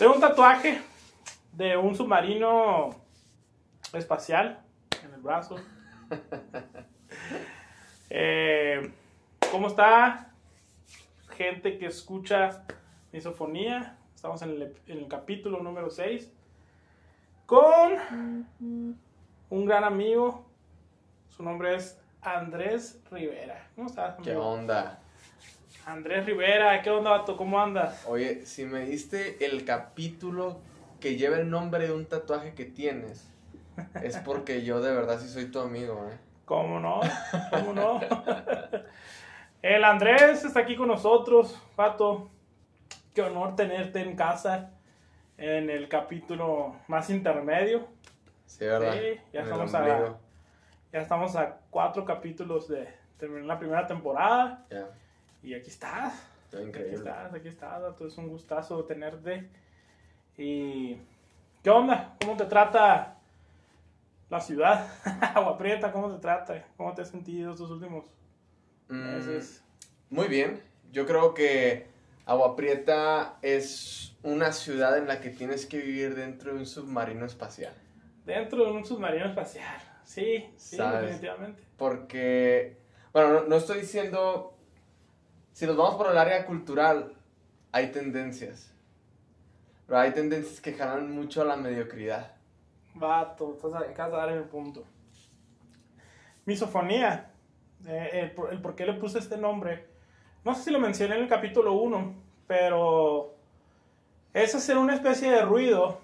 Tengo un tatuaje de un submarino espacial en el brazo. Eh, ¿Cómo está? Gente que escucha misofonía. Estamos en el, en el capítulo número 6 con un gran amigo. Su nombre es Andrés Rivera. ¿Cómo estás? ¿Qué amigo? onda? Andrés Rivera, ¿qué onda, vato? ¿Cómo andas? Oye, si me diste el capítulo que lleva el nombre de un tatuaje que tienes, es porque yo de verdad sí soy tu amigo, ¿eh? ¿Cómo no? ¿Cómo no? El Andrés está aquí con nosotros, Pato. Qué honor tenerte en casa en el capítulo más intermedio. Sí, ¿verdad? Sí, ya estamos a-. Ya estamos a cuatro capítulos de terminar la primera temporada. Ya, Y aquí estás. está Aquí increíble. estás, aquí estás. Es un gustazo tenerte. Y. ¿Qué onda? ¿Cómo te trata la ciudad? Agua Prieta, ¿cómo te trata? ¿Cómo te has sentido estos últimos Mm, meses? muy bien. Yo creo que Agua Prieta es una ciudad en la que tienes que vivir dentro de un submarino espacial. Dentro de un submarino espacial. Sí, sí, ¿Sabes? definitivamente. Porque, bueno, no, no estoy diciendo, si nos vamos por el área cultural, hay tendencias. Pero hay tendencias que jalan mucho a la mediocridad. Vato, acabas de dar el punto. Misofonía. Eh, el, por- el por qué le puse este nombre. No sé si lo mencioné en el capítulo 1, pero es hacer una especie de ruido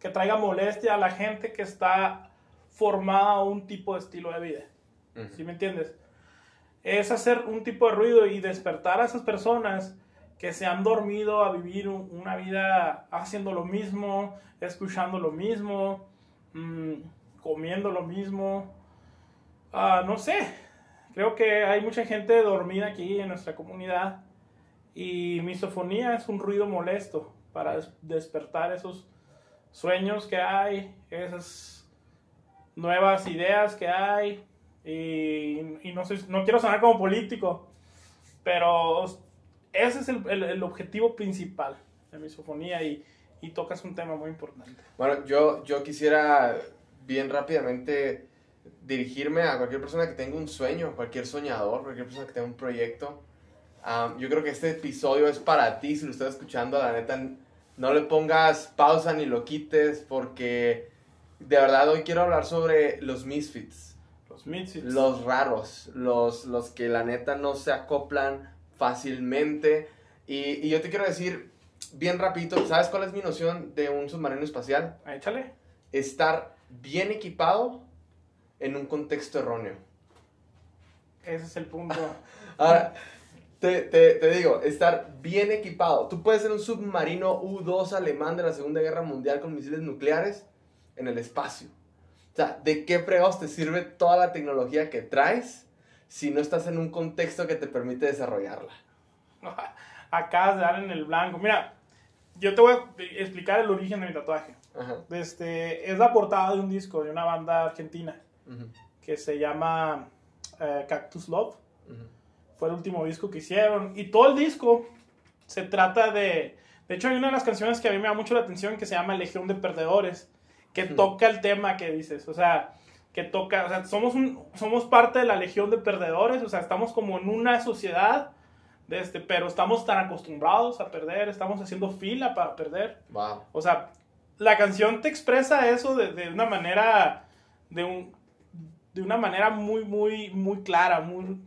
que traiga molestia a la gente que está formada a un tipo de estilo de vida. Ujú. ¿Sí me entiendes? Es hacer un tipo de ruido y despertar a esas personas que se han dormido a vivir un- una vida haciendo lo mismo, escuchando lo mismo, mm, comiendo lo mismo. Ah, no sé, creo que hay mucha gente dormida aquí en nuestra comunidad y misofonía es un ruido molesto para des- despertar esos sueños que hay, esas nuevas ideas que hay. Y, y no, sé, no quiero sonar como político, pero ese es el, el- el objetivo principal de misofonía y, y tocas un tema muy importante. Bueno, yo, yo quisiera bien rápidamente dirigirme a cualquier persona que tenga un sueño, cualquier soñador, cualquier persona que tenga un proyecto. Am, yo creo que este episodio es para ti, si lo estás escuchando, la neta, no le pongas pausa ni lo quites, porque de verdad hoy quiero hablar sobre los misfits. Los raros, los, los que la neta no se acoplan fácilmente. Y, y yo te quiero decir bien rapidito, ¿sabes cuál es mi noción de un submarino espacial? Échale. Estar bien equipado en un contexto erróneo. Ese es el punto. Ahora, te, te- te digo, estar bien equipado. Tú puedes ser un submarino U-2 alemán de la Segunda Guerra Mundial con misiles nucleares en el espacio. O sea, ¿de qué fregados te sirve toda la tecnología que traes si no estás en un contexto que te permite desarrollarla? Acabas de dar en el blanco. Mira, yo te voy a explicar el origen de mi tatuaje. Ajá. Este, es la portada de un disco de una banda argentina que se llama eh, Cactus Love. Fue el último disco que hicieron. Y todo el disco se trata de... De hecho, hay una de las canciones que a mí me da mucho la atención que se llama Legión de Perdedores, que toca el tema que dices. O sea, que toca... O sea, somos, un, somos parte de la Legión de Perdedores. O sea, estamos como en una sociedad, de este, pero estamos tan acostumbrados a perder, estamos haciendo fila para perder. Wow. O sea, la canción te expresa eso de, de una manera, de, un, de una manera muy, muy, muy clara, muy,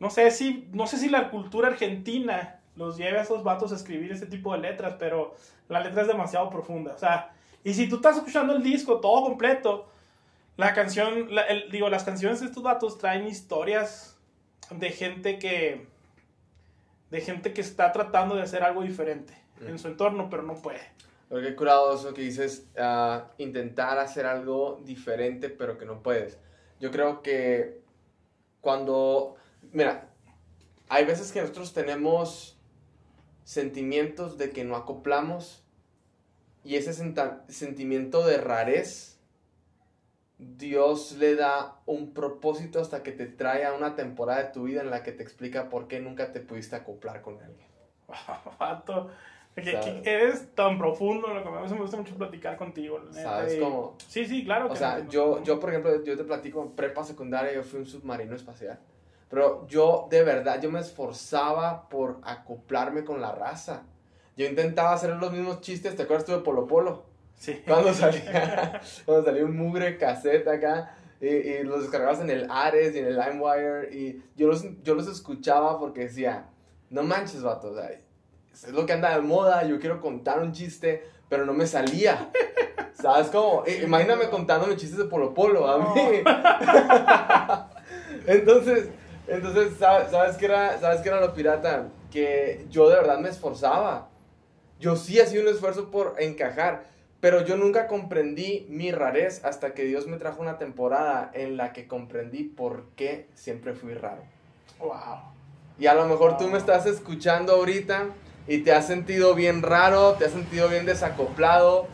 no sé si, no sé si la cultura argentina los lleve a esos vatos a escribir ese tipo de letras, pero la letra es demasiado profunda, o sea, y si tú estás escuchando el disco todo completo, la canción, la- el- digo, las canciones de estos vatos traen historias de gente que, de gente que está tratando de hacer algo diferente en Mm. su entorno, pero no puede. Pero qué curado eso que dices, ah, intentar hacer algo diferente pero que no puedes. Yo creo que cuando, mira, hay veces que nosotros tenemos sentimientos de que no acoplamos y ese sentimiento de rarez, Dios le da un propósito hasta que te trae a una temporada de tu vida en la que te explica por qué nunca te pudiste acoplar con alguien. Vato, Que, eres tan profundo, lo que a mí me gusta mucho platicar contigo. ¿Sabes cómo? Sí, sí, claro. O que sea, no, yo, no. yo, por ejemplo, yo te platico en prepa secundaria, yo fui un submarino espacial. Pero yo, de verdad, yo me esforzaba por acoplarme con la raza. Yo intentaba hacer los mismos chistes, ¿te acuerdas tú de Polo Polo? Sí. Cuando salía, cuando salía un mugre cassette acá, y, y los descargabas en el Ares y en el LimeWire, y yo los, yo los escuchaba porque decía, no manches, vato, o sea, es lo que anda de moda, yo quiero contar un chiste, pero no me salía. ¿Sabes cómo? I- Imagíname contándome chistes de Polo Polo a mí. entonces, entonces ¿sabes, sabes qué era, ¿sabes qué era lo pirata? Que yo de verdad me esforzaba. Yo sí hacía un esfuerzo por encajar, pero yo nunca comprendí mi rarez hasta que Dios me trajo una temporada en la que comprendí por qué siempre fui raro. Wow. Y a lo mejor tú me estás escuchando ahorita y te has sentido bien raro, te has sentido bien desacoplado,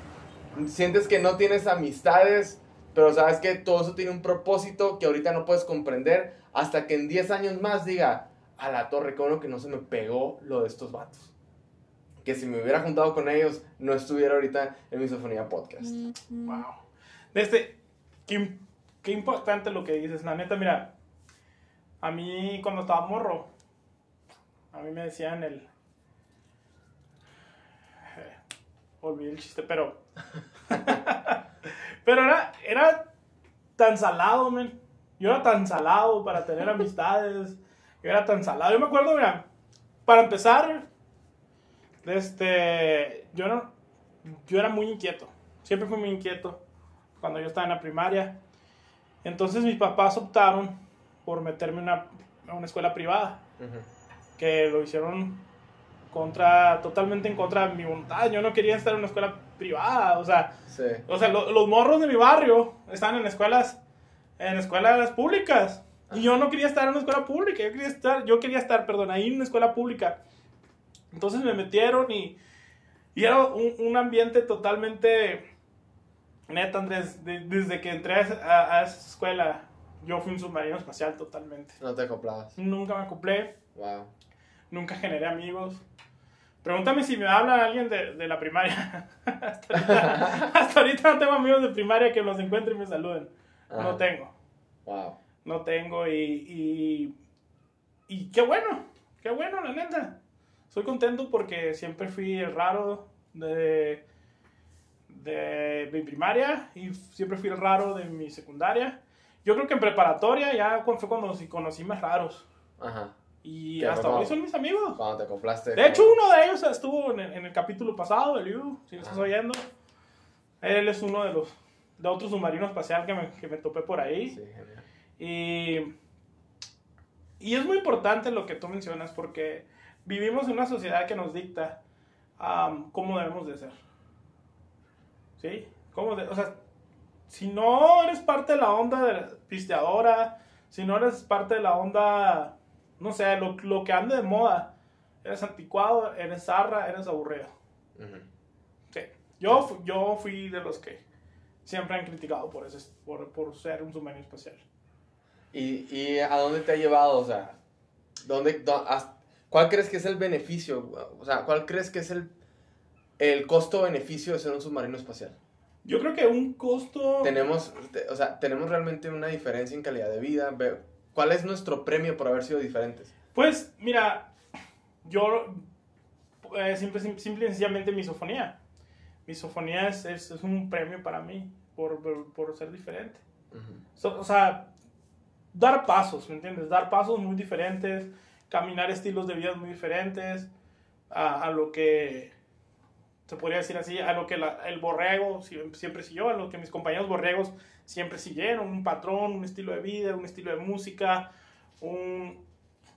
sientes que no tienes amistades, pero sabes que todo eso tiene un propósito que ahorita no puedes comprender hasta que en 10 años más diga, a la torre, qué bueno que no se me pegó lo de estos vatos. Que si me hubiera juntado con ellos, no estuviera ahorita en Misofonía Podcast. Wow. Este, qué, qué importante lo que dices. La neta, mira, a mí cuando estaba morro, a mí me decían el... eh, Olvidé el chiste, pero... pero era, era tan salado, men. Yo era tan salado para tener amistades. Yo era tan salado. Yo me acuerdo, mira, para empezar, este, yo no, yo era muy inquieto. Siempre fui muy inquieto cuando yo estaba en la primaria. Entonces mis papás optaron por meterme en una, a una escuela privada, Ujú. que lo hicieron contra, totalmente en contra de mi voluntad. Yo no quería estar en una escuela privada, o sea, Sí. o sea, lo- los morros de mi barrio estaban en escuelas, en escuelas públicas. Y yo no quería estar en una escuela pública, yo quería estar, yo quería estar, perdón, ahí en una escuela pública. Entonces me metieron y, y era un, un ambiente totalmente, neta Andrés, de- desde que entré a, esa- a- a esa escuela, yo fui un submarino espacial totalmente. No te acoplabas. Nunca me acoplé, Wow. nunca generé amigos. Pregúntame si me habla alguien de, de la primaria. hasta, ahorita, hasta ahorita no tengo amigos de primaria que los encuentren y me saluden. No tengo. Wow. No tengo y, y, y qué bueno, qué bueno, la neta. Soy contento porque siempre fui el raro de, de mi primaria y siempre fui el raro de mi secundaria. Yo creo que en preparatoria ya fue cuando conocí más raros. Ajá. Y hasta hoy son mis amigos. Cuando te acoplaste. De hecho, uno de ellos estuvo en el, en el capítulo pasado, el Liu, si lo estás oyendo. Él es uno de los de otro submarino espacial que me, que me topé por ahí. Sí, genial. Y, y es muy importante lo que tú mencionas porque vivimos en una sociedad que nos dicta am, cómo debemos de ser. ¿Sí? ¿Cómo de- o sea, si no eres parte de la onda de la pisteadora, si no eres parte de la onda, no sé, lo, lo que ande de moda, eres anticuado, eres zarra, eres aburrido. Ujú. Sí. Yo, yo fui de los que siempre han criticado por, ese, por, por ser un submarino espacial. ¿Y, ¿Y a dónde te ha llevado? O sea, ¿dónde, dó- has- ¿cuál crees que es el beneficio? O sea, ¿cuál crees que es el, el costo-beneficio de ser un submarino espacial? Yo creo que un costo... Tenemos, te- o sea, tenemos realmente una diferencia en calidad de vida. ¿Cuál es nuestro premio por haber sido diferentes? Pues, mira, yo eh, simple, sim- simple y sencillamente misofonía. Misofonía es, es, es un premio para mí por, por, por ser diferente. Ujú. So- o sea, dar pasos, ¿me entiendes? Dar pasos muy diferentes, caminar estilos de vida muy diferentes a, a lo que se podría decir así, a lo que la- el borrego sie- siempre siguió, a lo que mis compañeros borregos siempre siguieron, un patrón, un estilo de vida, un estilo de música, un-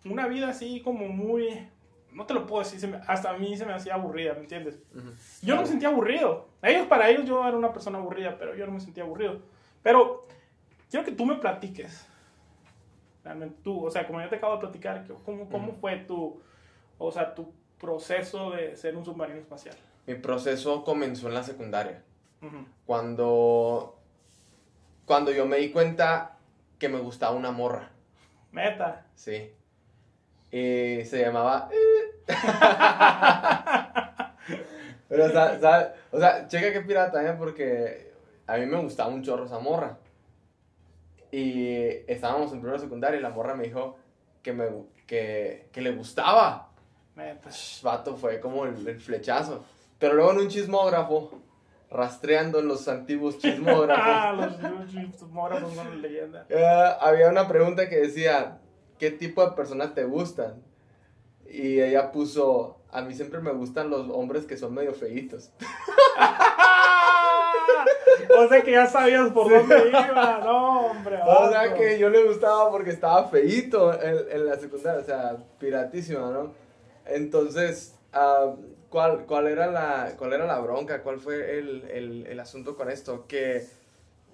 una vida así como muy, no te lo puedo decir, me- hasta a mí se me hacía aburrida, ¿me entiendes? Ujú. Yo no me sentía aburrido. Ellos, para ellos, yo era una persona aburrida, pero yo no me sentía aburrido. Pero quiero que tú me platiques. Realmente tú, o sea, como yo te acabo de platicar, ¿cómo, fue tu, o sea, tu proceso de ser un submarino espacial? Mi proceso comenzó en la secundaria. Cuando, cuando yo me di cuenta que me gustaba una morra. Meta. Sí. Y se llamaba. o, sea, o sea, checa que pirata también porque a mí me gustaba un chorro esa morra. Y estábamos en primera secundaria y la morra me dijo que, me, que, que le gustaba. Sh, Vato, fue como el, el flechazo. Pero luego en un chismógrafo, rastreando los antiguos chismógrafos, los chismógrafos son una leyenda. eh, había una pregunta que decía, ¿qué tipo de personas te gustan? Y ella puso, a mí siempre me gustan los hombres que son medio feitos. o sea que ya sabías por dónde iba. No, hombre. O sea que yo le gustaba porque estaba feíto en, en la secundaria, o sea, piratísima, ¿no? Entonces, ah, ¿cuál, cuál, era la, ¿cuál era la bronca? ¿Cuál fue el, el, el asunto con esto? Que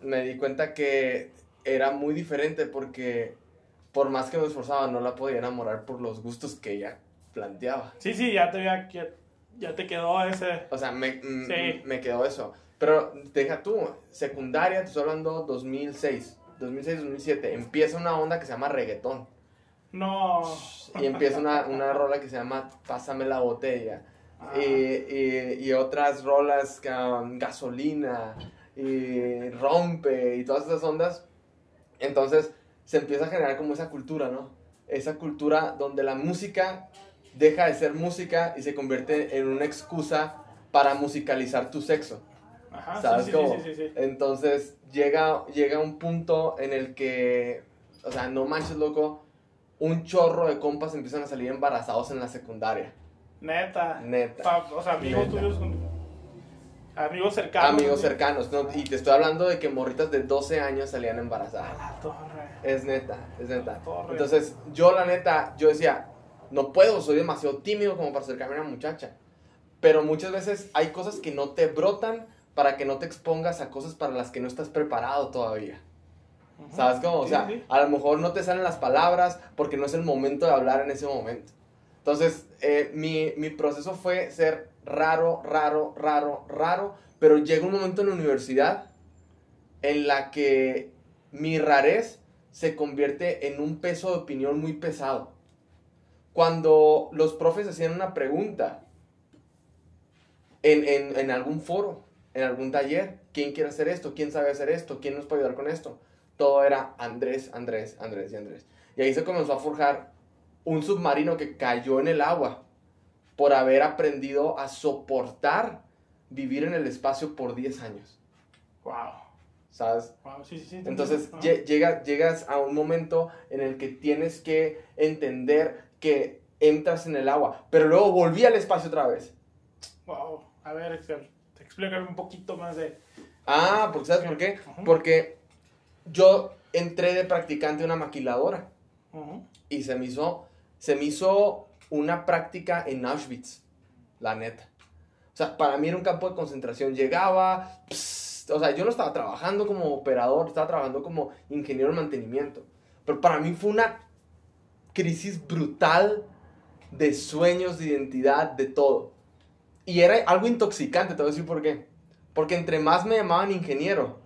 me di cuenta que era muy diferente porque por más que me esforzaba no la podía enamorar por los gustos que ella planteaba. Sí, sí, ya te, ya, ya te quedó ese. O sea, me, mm, Sí. me quedó eso. Pero deja tú, secundaria, te estoy hablando 2006, 2006, 2007, empieza una onda que se llama reggaetón. No. Y empieza una, una rola que se llama Pásame la botella. Ah. Y, y- y otras rolas, um, gasolina, y rompe, y todas esas ondas. Entonces se empieza a generar como esa cultura, ¿no? Esa cultura donde la música deja de ser música y se convierte en una excusa para musicalizar tu sexo. Ajá, ¿Sabes sí, cómo? sí, sí. Entonces llega, llega un punto en el que, o sea, no manches, loco, un chorro de compas empiezan a salir embarazados en la secundaria. Neta. Neta. Pa- o sea, amigos Neta. tuyos. con- Amigos cercanos. Amigos cercanos, ¿no? Y te estoy hablando de que morritas de 12 años salían A embarazadas. la torre. Es neta, es neta. Torre. Entonces, yo la neta, yo decía, no puedo, soy demasiado tímido como para acercarme a una muchacha. Pero muchas veces hay cosas que no te brotan para que no te expongas a cosas para las que no estás preparado todavía. Ujú. ¿Sabes cómo? O Sí, sea, sí. a lo mejor no te salen las palabras porque no es el momento de hablar en ese momento. Entonces, eh, mi, mi proceso fue ser raro, raro, raro, raro, pero llega un momento en la universidad en la que mi rarez se convierte en un peso de opinión muy pesado. Cuando los profes hacían una pregunta en, en, en algún foro, en algún taller, ¿quién quiere hacer esto? ¿Quién sabe hacer esto? ¿Quién nos puede ayudar con esto? Todo era Andrés, Andrés, Andrés y Andrés. Y ahí se comenzó a forjar un submarino que cayó en el agua por haber aprendido a soportar vivir en el espacio por 10 años. Wow. ¿Sabes? Wow, sí, sí, sí. Entonces llega- llegas a un momento en el que tienes que entender que entras en el agua, pero luego volví al espacio otra vez. Wow. A ver, Excel, explícame un poquito más de. Ah, porque ¿sabes por qué? Porque yo entré de practicante a una maquiladora y se me hizo, se me hizo una práctica en Auschwitz, la neta. O sea, para mí era un campo de concentración. Llegaba, pss, o sea, yo no estaba trabajando como operador, estaba trabajando como ingeniero de mantenimiento. Pero para mí fue una crisis brutal de sueños, de identidad, de todo. Y era algo intoxicante, te voy a decir por qué. Porque entre más me llamaban ingeniero,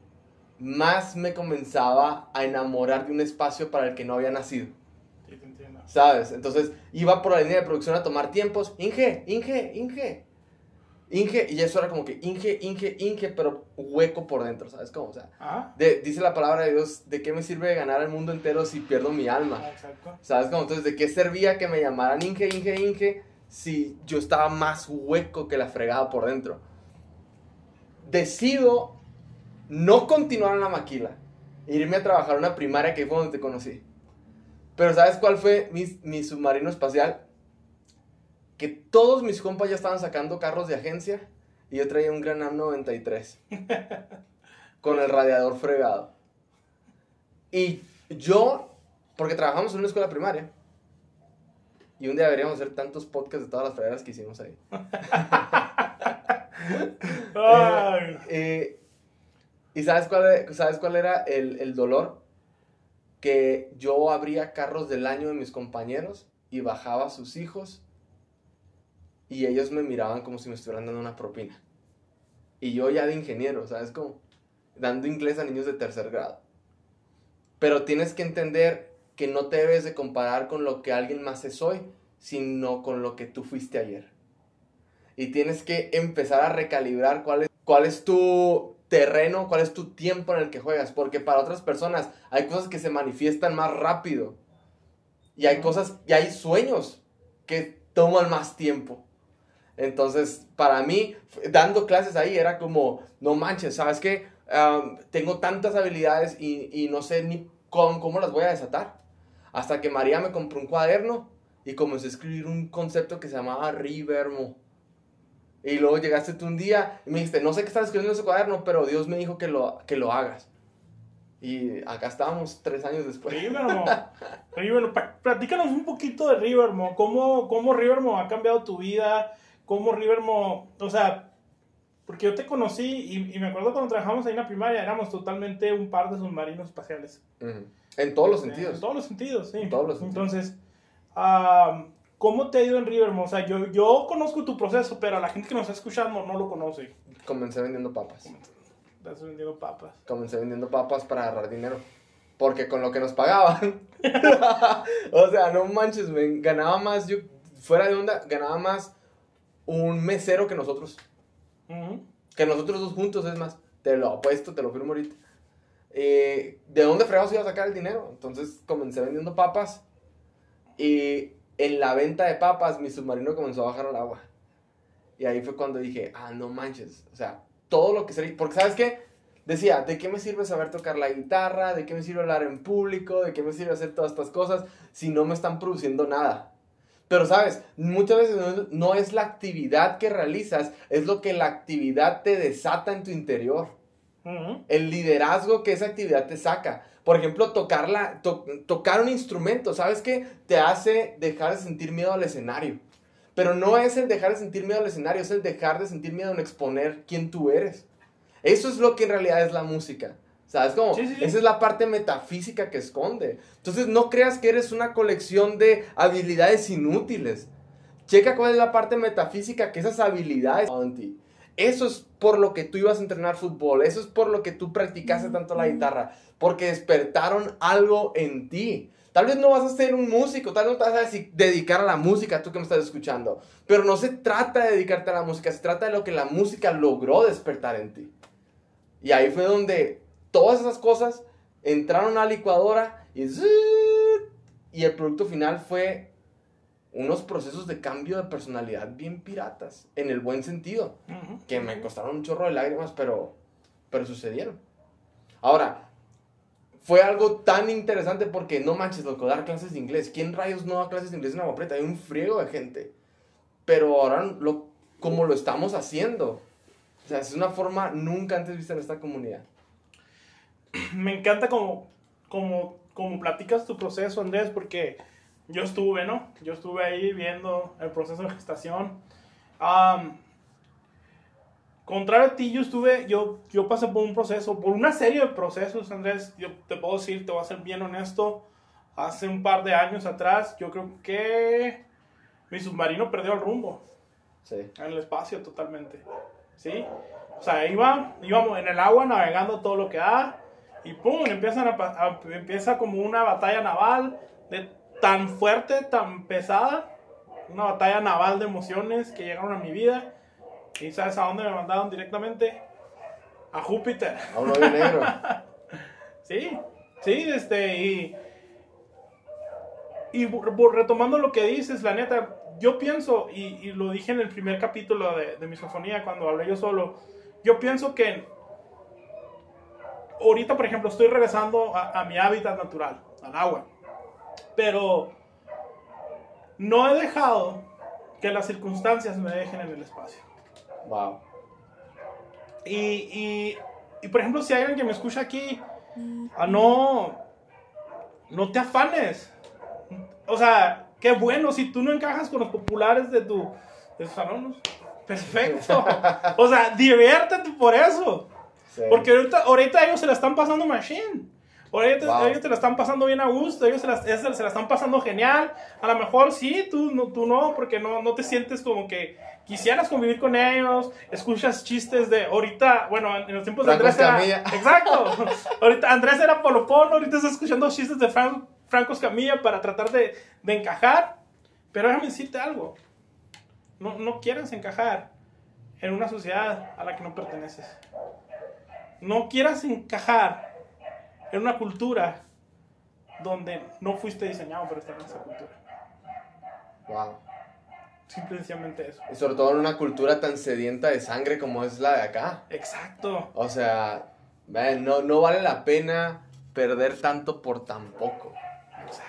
más me comenzaba a enamorar de un espacio para el que no había nacido. Sí, te entiendo. ¿Sabes? Entonces iba por la línea de producción a tomar tiempos. Inge, Inge, Inge. Inge, y eso era como que Inge, Inge, Inge, pero hueco por dentro, ¿sabes cómo? O sea, de- dice la palabra de Dios, ¿de qué me sirve ganar el mundo entero si pierdo mi alma? Ah, Exacto. ¿Sabes cómo? Entonces, ¿de qué servía que me llamaran Inge, Inge, Inge si yo estaba más hueco que la fregada por dentro? Decido no continuar en la maquila, irme a trabajar a una primaria que fue donde te conocí. Pero ¿sabes cuál fue mi, mi submarino espacial? Que todos mis compas ya estaban sacando carros de agencia y yo traía un Gran Am 93 con el radiador fregado. Y yo, porque trabajamos en una escuela primaria, y un día deberíamos hacer tantos podcasts de todas las fregadas que hicimos ahí. Ay. Eh, ¿Y sabes cuál, e- sabes cuál era el, el dolor? Que yo abría carros del año de mis compañeros y bajaba a sus hijos y ellos me miraban como si me estuvieran dando una propina. Y yo ya de ingeniero, ¿sabes cómo? Dando inglés a niños de tercer grado. Pero tienes que entender que no te debes de comparar con lo que alguien más es hoy, sino con lo que tú fuiste ayer. y tienes que empezar a recalibrar cuál es, cuál es tu terreno, cuál es tu tiempo en el que juegas, porque para otras personas hay cosas que se manifiestan más rápido y hay cosas, y hay sueños que toman más tiempo. Entonces, para mí, dando clases ahí era como, no manches, ¿sabes qué? tengo tantas habilidades y, no sé ni cómo, cómo, las voy a desatar. Hasta que María me compró un cuaderno y comencé a escribir un concepto que se llamaba Rivermo. Y luego llegaste tú un día y me dijiste, no sé qué estás escribiendo en ese cuaderno, pero Dios me dijo que lo, que lo hagas. Y acá estábamos tres años después. Rivermo. Rivermo. Platícanos un poquito de Rivermo. ¿Cómo, ¿Cómo Rivermo ha cambiado tu vida? ¿Cómo Rivermo, o sea, porque yo te conocí y, me acuerdo cuando trabajamos ahí en la primaria, éramos totalmente un par de submarinos espaciales. En todos los sentidos. En todos los sentidos, sí. En todos los sentidos. Entonces, ¿cómo te ha ido en Rivermo? O sea, yo, yo conozco tu proceso, pero a la gente que nos está escuchando no lo conoce. Comencé vendiendo papas. Estás vendiendo papas. Comencé vendiendo papas para agarrar dinero. Porque con lo que nos pagaban. o sea, no manches, me ganaba más, yo fuera de onda, ganaba más un mesero que nosotros. Que nosotros dos juntos, es más, te lo apuesto, te lo firmo ahorita. Eh, ¿De dónde fregados iba a sacar el dinero? Entonces comencé vendiendo papas y en la venta de papas mi submarino comenzó a bajar al agua. Y ahí fue cuando dije, ah, no manches, o sea, todo lo que sería, porque sabes qué, decía, ¿de qué me sirve saber tocar la guitarra? ¿De qué me sirve hablar en público? ¿De qué me sirve hacer todas estas cosas si no me están produciendo nada? Pero sabes, muchas veces no, es la actividad que realizas, es lo que la actividad te desata en tu interior. El liderazgo que esa actividad te saca. Por ejemplo, tocar, tocar un instrumento, ¿sabes qué? Te hace dejar de sentir miedo al escenario. Pero no es el dejar de sentir miedo al escenario, es el dejar de sentir miedo en exponer quién tú eres. Eso es lo que en realidad es la música. ¿Sabes cómo? Esa es la parte metafísica que esconde. Entonces no creas que eres una colección de habilidades inútiles. Checa cuál es la parte metafísica que esas habilidades en ti. Eso es por lo que tú ibas a entrenar fútbol, eso es por lo que tú practicaste tanto la guitarra, porque despertaron algo en ti. Tal vez no vas a ser un músico, tal vez no te vas a dedicar a la música, tú que me estás escuchando, pero no se trata de dedicarte a la música, se trata de lo que la música logró despertar en ti. Y ahí fue donde todas esas cosas entraron a la licuadora y, y el producto final fue unos procesos de cambio de personalidad bien piratas, en el buen sentido, que me costaron un chorro de lágrimas, pero, pero sucedieron. Ahora, fue algo tan interesante porque no manches, loco, dar clases de inglés. ¿Quién rayos no da clases de inglés en Agua Prieta? Hay un friego de gente. Pero ahora, lo, como lo estamos haciendo, o sea, es una forma nunca antes vista en esta comunidad. me encanta como, como, como platicas tu proceso, Andrés, porque yo estuve, ¿no? Yo estuve ahí viendo el proceso de gestación. contrario a ti, yo estuve, yo, yo pasé por un proceso, por una serie de procesos, Andrés. Yo te puedo decir, te voy a ser bien honesto. Hace un par de años atrás, yo creo que mi submarino perdió el rumbo. Sí. En el espacio totalmente. ¿Sí? O sea, iba, íbamos en el agua navegando todo lo que da y pum, empiezan a, empieza como una batalla naval de tan fuerte, tan pesada, una batalla naval de emociones que llegaron a mi vida. ¿Y sabes a dónde me mandaron directamente? A Júpiter. A un negro. sí, sí, este, y, y retomando lo que dices, la neta, yo pienso, y, lo dije en el primer capítulo de, de Misofonía, cuando hablé yo solo, yo pienso que ahorita, por ejemplo, estoy regresando a, mi hábitat natural, al agua. Pero no he dejado que las circunstancias me dejen en el espacio. Wow. Y, y, por ejemplo, si hay alguien que me escucha aquí, ah, no, no te afanes. O sea, qué bueno, si tú no encajas con los populares de tu, de salón, perfecto. o sea, diviértete por eso. Porque ahorita, ahorita ellos se la están pasando machine. Ahorita ellos te la están pasando bien a gusto, ellos se la, se la, están pasando genial. A lo mejor sí, tú no, tú no porque no, no te sientes como que quisieras convivir con ellos, escuchas chistes de ahorita, bueno, en los tiempos de Andrés era... Exacto. ahorita Andrés era polopón, ahorita estás escuchando chistes de Franco Escamilla para tratar de, de encajar. Pero déjame decirte algo. No, no quieras encajar en una sociedad a la que no perteneces. No quieras encajar en una cultura donde no fuiste diseñado para estar en esa cultura. Wow. Simplemente eso. Y sobre todo en una cultura tan sedienta de sangre como es la de acá. Exacto. O sea, no, no vale la pena perder tanto por tan poco.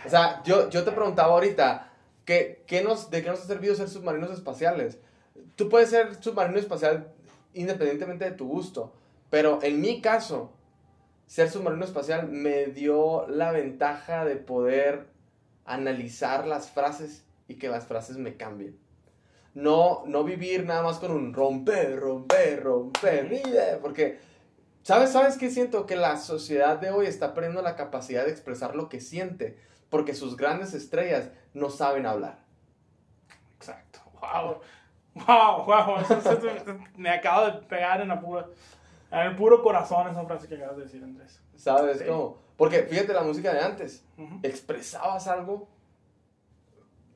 O sea, yo, yo te preguntaba ahorita, ¿qué, qué nos, ¿de qué nos ha servido ser submarinos espaciales? Tú puedes ser submarino espacial independientemente de tu gusto, pero en mi caso, ser submarino espacial me dio la ventaja de poder analizar las frases y que las frases me cambien. No, no vivir nada más con un romper, romper, romper, porque ¿sabes, ¿sabes qué siento? Que la sociedad de hoy está perdiendo la capacidad de expresar lo que siente, porque sus grandes estrellas no saben hablar. Exacto. Wow. Wow, wow. Me acabo de pegar en, la pura, en el puro corazón esa frase que acabas de decir, Andrés. ¿Sabes Sí. cómo? Porque fíjate la música de antes. Ujú. expresabas algo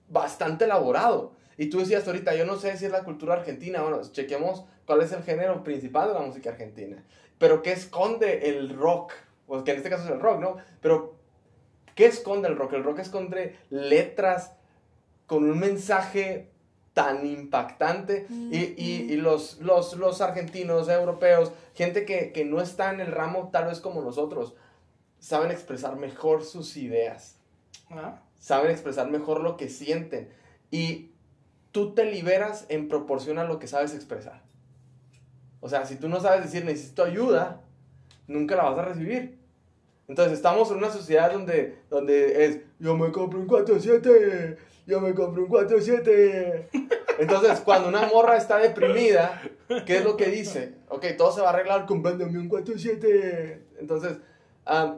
bastante elaborado. Y tú decías ahorita, yo no sé si es la cultura argentina, bueno, chequemos cuál es el género principal de la música argentina. Pero ¿qué esconde el rock? Pues que en este caso es el rock, ¿no? Pero ¿qué esconde el rock? El rock esconde letras con un mensaje tan impactante. Y, y- y los, los, los argentinos, europeos, gente que, que no está en el ramo tal vez como nosotros, saben expresar mejor sus ideas, Ah, saben expresar mejor lo que sienten. Y tú te liberas en proporción a lo que sabes expresar. O sea, si tú no sabes decir necesito ayuda, nunca la vas a recibir. Entonces estamos en una sociedad donde, donde es yo me compro un 4-7, yo me compro un 4-7. Entonces cuando una morra está deprimida, ¿qué es lo que dice? Ok, todo se va a arreglar comprándome un 4-7. Entonces, ah,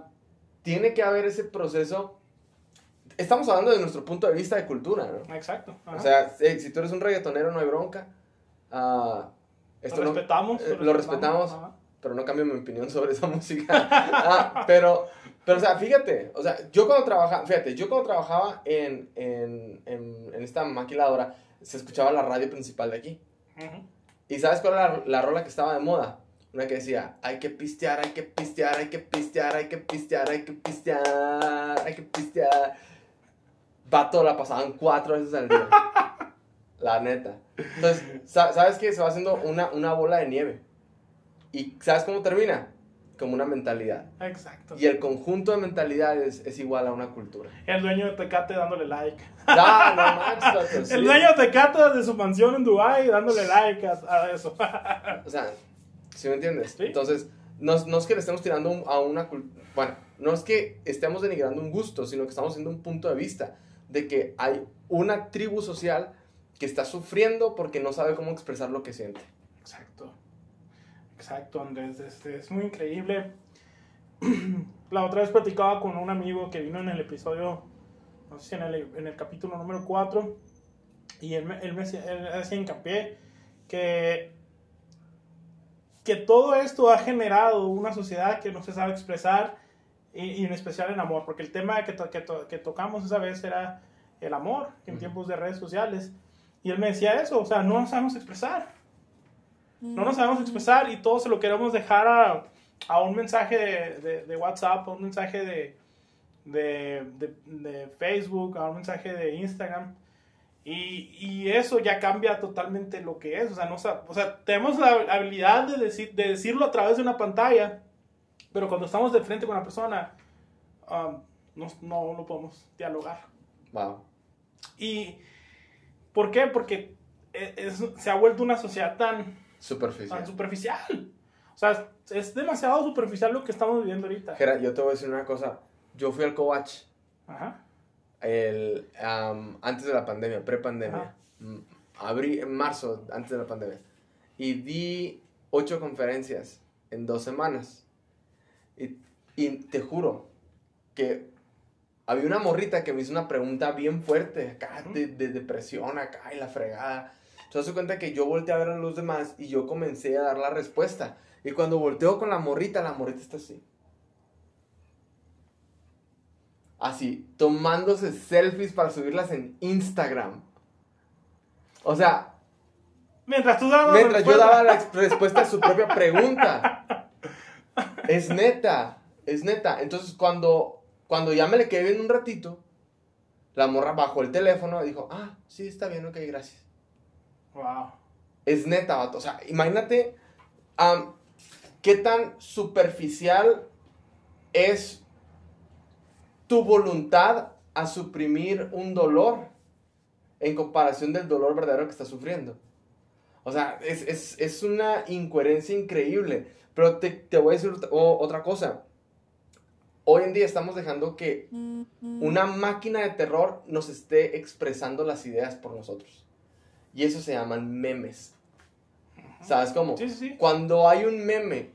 tiene que haber ese proceso. Estamos hablando de nuestro punto de vista de cultura, ¿no? exacto. ajá. O sea, eh, si tú eres un reggaetonero no hay bronca. Ah, esto lo no- respetamos. eh, lo respetamos. ajá. pero no cambio mi opinión sobre esa música. Ah, pero, pero, o sea, fíjate, o sea, yo cuando trabajaba, fíjate, yo cuando trabajaba en, en, en, en esta maquiladora, se escuchaba la radio principal de aquí. Ujú. ¿Y sabes cuál era la, la rola que estaba de moda? Una que decía, hay que pistear, hay que pistear, hay que pistear, hay que pistear, hay que pistear, hay que pistear. Vato, la pasaban cuatro veces al día. La neta. Entonces, sa- ¿sabes qué? Se va haciendo una, una bola de nieve. ¿Y sabes cómo termina? Como una mentalidad. Exacto. Y el conjunto de mentalidades es igual a una cultura. El dueño de Tecate dándole like. Ah, no sí. El dueño de Tecate de su mansión en Dubai dándole like a, a eso. O sea, ¿sí me entiendes? Sí. Entonces, no, es- no es que le estemos tirando un- a una cultura. Bueno, no es que estemos denigrando un gusto, sino que estamos haciendo un punto de vista de que hay una tribu social que está sufriendo porque no sabe cómo expresar lo que siente. Exacto. Exacto, Andrés. Este, es muy increíble. La otra vez platicaba con un amigo que vino en el episodio, no sé si en el, en el capítulo número 4, y él, me- él, me hacía- hincapié que, que todo esto ha generado una sociedad que no se sabe expresar, y, y en especial en amor, porque el tema que, to- que, to- que tocamos esa vez era el amor en tiempos de redes sociales. Y él me decía eso, o sea, no sabemos expresar. No nos sabemos expresar y todo se lo queremos dejar a, a un mensaje de, de- de WhatsApp, a un mensaje de, de, Facebook, a un mensaje de Instagram. Y, y eso ya cambia totalmente lo que es. O sea, no, o sea tenemos la habilidad de, decir, de decirlo a través de una pantalla, pero cuando estamos de frente con la persona, um, no, no, no podemos dialogar. Wow. ¿Y por qué? Porque e- es- se ha vuelto una sociedad tan, Superficial. superficial. O sea, es demasiado superficial lo que estamos viviendo ahorita. Jera, yo te voy a decir una cosa. Yo fui al Covach Ajá. el, am, antes de la pandemia, pre-pandemia. Abrí en marzo, antes de la pandemia. Y di ocho conferencias en dos semanas. Y, y te juro que había una morrita que me hizo una pregunta bien fuerte, acá, de, de depresión, acá, y la fregada. Se das cuenta que yo volteé a ver a los demás y yo comencé a dar la respuesta. Y cuando volteo con la morrita, la morrita está así. Así, tomándose selfies para subirlas en Instagram. O sea, Mientras tú dabas la yo daba la respuesta a su propia pregunta. Es neta, es neta. Entonces, cuando, cuando ya me le quedé viendo un ratito, la morra bajó el teléfono y dijo, ah, sí, está bien, ok, gracias. Wow. Es neta, vato. O sea, imagínate qué tan superficial es tu voluntad a suprimir un dolor en comparación del dolor verdadero que estás sufriendo. O sea, es, es- es una incoherencia increíble. Pero te, te voy a decir otra cosa. Hoy en día estamos dejando que una máquina de terror nos esté expresando las ideas por nosotros. Y eso se llaman memes. ¿Sabes cómo? Sí, sí, sí. Cuando hay un meme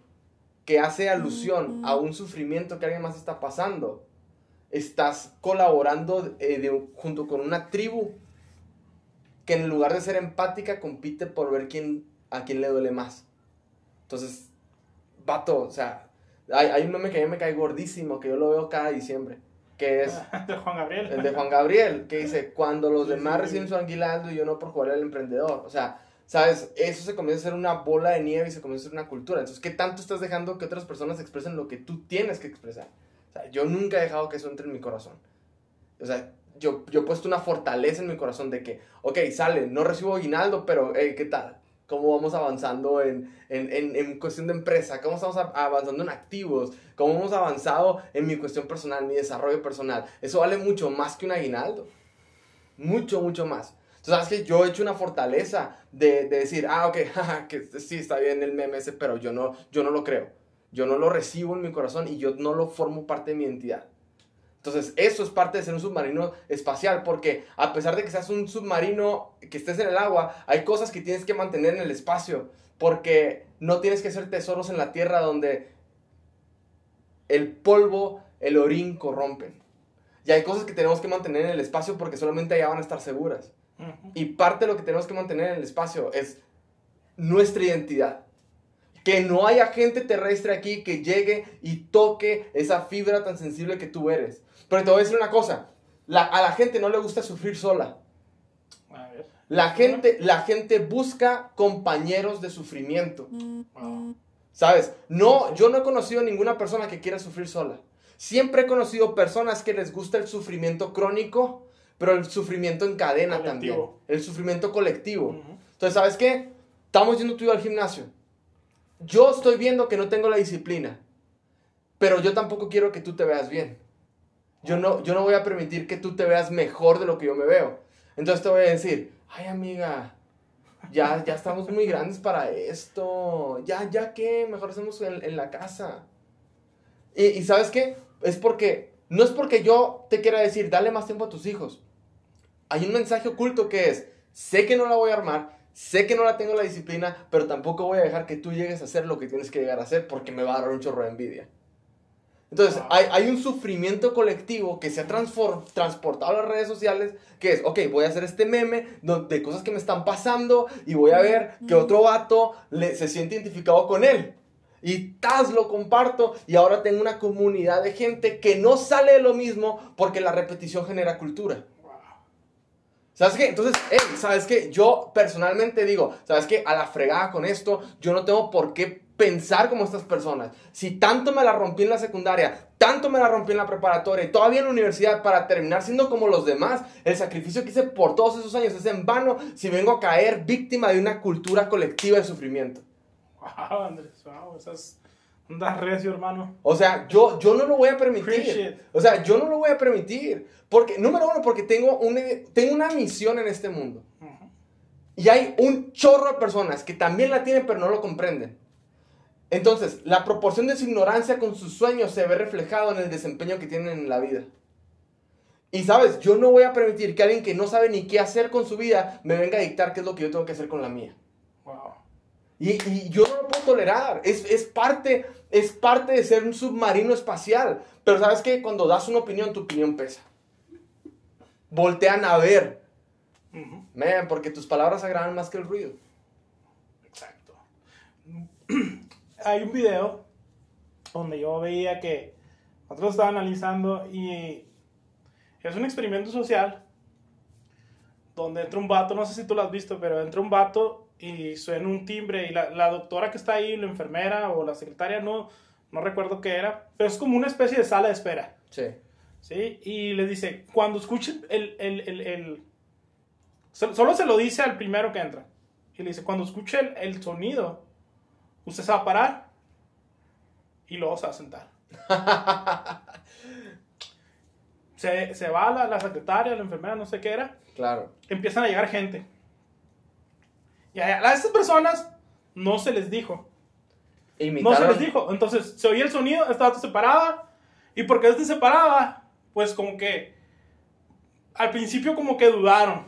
que hace alusión a un sufrimiento que alguien más está pasando, estás colaborando eh, de- junto con una tribu que en lugar de ser empática compite por ver quién, a quién le duele más. Entonces, vato, o sea, hay, hay un meme que a mí me cae gordísimo, que yo lo veo cada diciembre, que es De Juan Gabriel. el de Juan Gabriel, que dice, cuando los Sí, demás sí. reciben su aguinaldo y yo no por jugar al emprendedor. O sea, ¿sabes? Eso se comienza a ser una bola de nieve y se comienza a ser una cultura. Entonces, ¿qué tanto estás dejando que otras personas expresen lo que tú tienes que expresar? O sea, yo nunca he dejado que eso entre en mi corazón. O sea, yo, yo he puesto una fortaleza en mi corazón de que, ok, sale, no recibo aguinaldo, pero, hey, ¿qué tal? ¿Cómo vamos avanzando en, en, en, en cuestión de empresa? ¿Cómo estamos avanzando en activos? ¿Cómo hemos avanzado en mi cuestión personal, mi desarrollo personal? Eso vale mucho más que un aguinaldo. Mucho, mucho más. Entonces, sabes que yo he hecho una fortaleza de, de decir, ah, ok, jaja, que sí, está bien el meme ese, pero yo no, yo no lo creo. Yo no lo recibo en mi corazón y yo no lo formo parte de mi identidad. Entonces, eso es parte de ser un submarino espacial, porque a pesar de que seas un submarino que estés en el agua, hay cosas que tienes que mantener en el espacio, porque no tienes que hacer tesoros en la tierra donde el polvo, el orín corrompen. Y hay cosas que tenemos que mantener en el espacio porque solamente allá van a estar seguras. Y parte de lo que tenemos que mantener en el espacio es nuestra identidad. Que no haya gente terrestre aquí que llegue y toque esa fibra tan sensible que tú eres. Pero te voy a decir una cosa. la- a la gente no le gusta sufrir sola. A ver. La gente, la gente busca compañeros de sufrimiento. Wow. ¿Sabes? No, yo no he conocido ninguna persona que quiera sufrir sola. Siempre he conocido personas que les gusta el sufrimiento crónico, pero el sufrimiento en cadena también. Colectivo. El sufrimiento colectivo. Entonces, ¿sabes qué? Estamos yendo tú y yo al gimnasio. Yo estoy viendo que no tengo la disciplina, pero yo tampoco quiero que tú te veas bien. Yo no, yo no voy a permitir que tú te veas mejor de lo que yo me veo. Entonces te voy a decir, ay amiga, ya, ya estamos muy grandes para esto. Ya, ya qué, mejor hacemos en, en la casa. Y, y ¿sabes qué? Es porque, no es porque yo te quiera decir, dale más tiempo a tus hijos. Hay un mensaje oculto que es, sé que no la voy a armar, sé que no la tengo la disciplina, pero tampoco voy a dejar que tú llegues a hacer lo que tienes que llegar a hacer porque me va a dar un chorro de envidia. Entonces, hay, hay un sufrimiento colectivo que se ha transportado a las redes sociales, que es, ok, voy a hacer este meme de cosas que me están pasando y voy a ver que otro vato le- se siente identificado con él. Y tas lo comparto y ahora tengo una comunidad de gente que no sale de lo mismo porque la repetición genera cultura. ¿Sabes qué? Entonces, hey, ¿sabes qué? Yo personalmente digo, ¿sabes qué? A la fregada con esto, yo no tengo por qué pensar como estas personas. Si tanto me la rompí en la secundaria, tanto me la rompí en la preparatoria y todavía en la universidad para terminar siendo como los demás, el sacrificio que hice por todos esos años es en vano si vengo a caer víctima de una cultura colectiva de sufrimiento. Wow, Andrés. Wow. Esas. Andas recio, hermano. O sea, yo, yo no lo voy a permitir. O sea, yo no lo voy a permitir. Porque, número uno, porque tengo una, tengo una misión en este mundo. Ujú. Y hay un chorro de personas que también la tienen pero no lo comprenden. Entonces, la proporción de su ignorancia con sus sueños se ve reflejado en el desempeño que tienen en la vida. Y sabes, yo no voy a permitir que alguien que no sabe ni qué hacer con su vida me venga a dictar qué es lo que yo tengo que hacer con la mía. Wow. Y, y yo no lo puedo tolerar. Es, es, parte, es parte de ser un submarino espacial. Pero sabes que cuando das una opinión, tu opinión pesa. Voltean a ver. Man, porque tus palabras agradan más que el ruido. Exacto. Hay un video donde yo veía que nosotros estaba analizando y es un experimento social donde entra un vato, no sé si tú lo has visto, pero entra un vato y suena un timbre y la, la doctora que está ahí, la enfermera o la secretaria, no, no recuerdo qué era, pero es como una especie de sala de espera. Sí. ¿Sí? Y le dice, cuando escuchen el, el, el, el- so- Solo se lo dice al primero que entra. Y le dice, cuando escuche el, el sonido, usted se va a parar y luego se va a sentar. se, se va la, la secretaria, la enfermera, no sé qué era. Claro. Empiezan a llegar gente. Y a, a estas personas no se les dijo. No se les dijo. Entonces se oía el sonido, esta vato se paraba. Y porque este se paraba, pues como que al principio como que dudaron.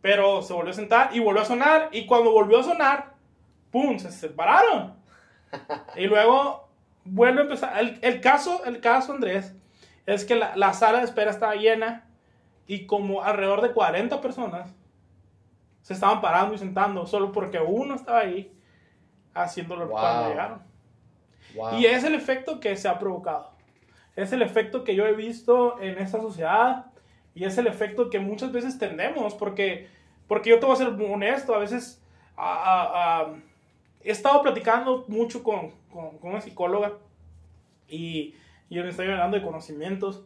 Pero se volvió a sentar y volvió a sonar. Y cuando volvió a sonar, ¡pum! Se separaron. y luego vuelve a empezar. El, el caso, el caso, Andrés, es que la, la sala de espera estaba llena. Y como alrededor de 40 personas se estaban parando y sentando. Solo porque uno estaba ahí haciéndolo Wow. cuando llegaron. Wow. Y es el efecto que se ha provocado. Es el efecto que yo he visto en esta sociedad y es el efecto que muchas veces tendemos, porque, porque yo te voy a ser honesto, a veces ah, he estado platicando mucho con, con, con una psicóloga y, y yo le estoy hablando de conocimientos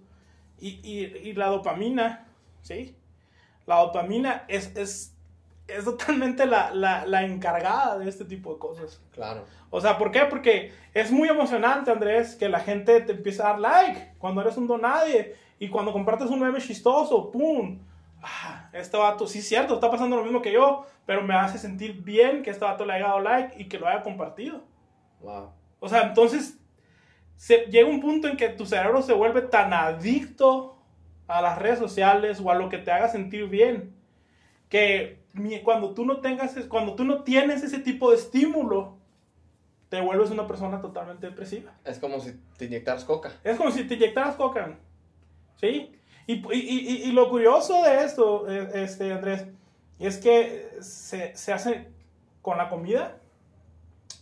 y, y, y la dopamina, ¿sí? La dopamina es, es, es totalmente la, la, la encargada de este tipo de cosas. Claro. O sea, ¿por qué? Porque es muy emocionante, Andrés, que la gente te empieza a dar like cuando eres un donadie y cuando compartes un meme chistoso, ¡pum! Ah, este vato, sí cierto, está pasando lo mismo que yo, pero me hace sentir bien que este vato le haya dado like y que lo haya compartido. Wow. O sea, entonces se, llega un punto en que tu cerebro se vuelve tan adicto a las redes sociales o a lo que te haga sentir bien que cuando tú no tengas cuando tú no tienes ese tipo de estímulo te vuelves una persona totalmente depresiva Es como si te inyectaras coca. es como si te inyectaras coca sí y, y- y- y lo curioso de esto eh, este Andrés es que se, se hace con la comida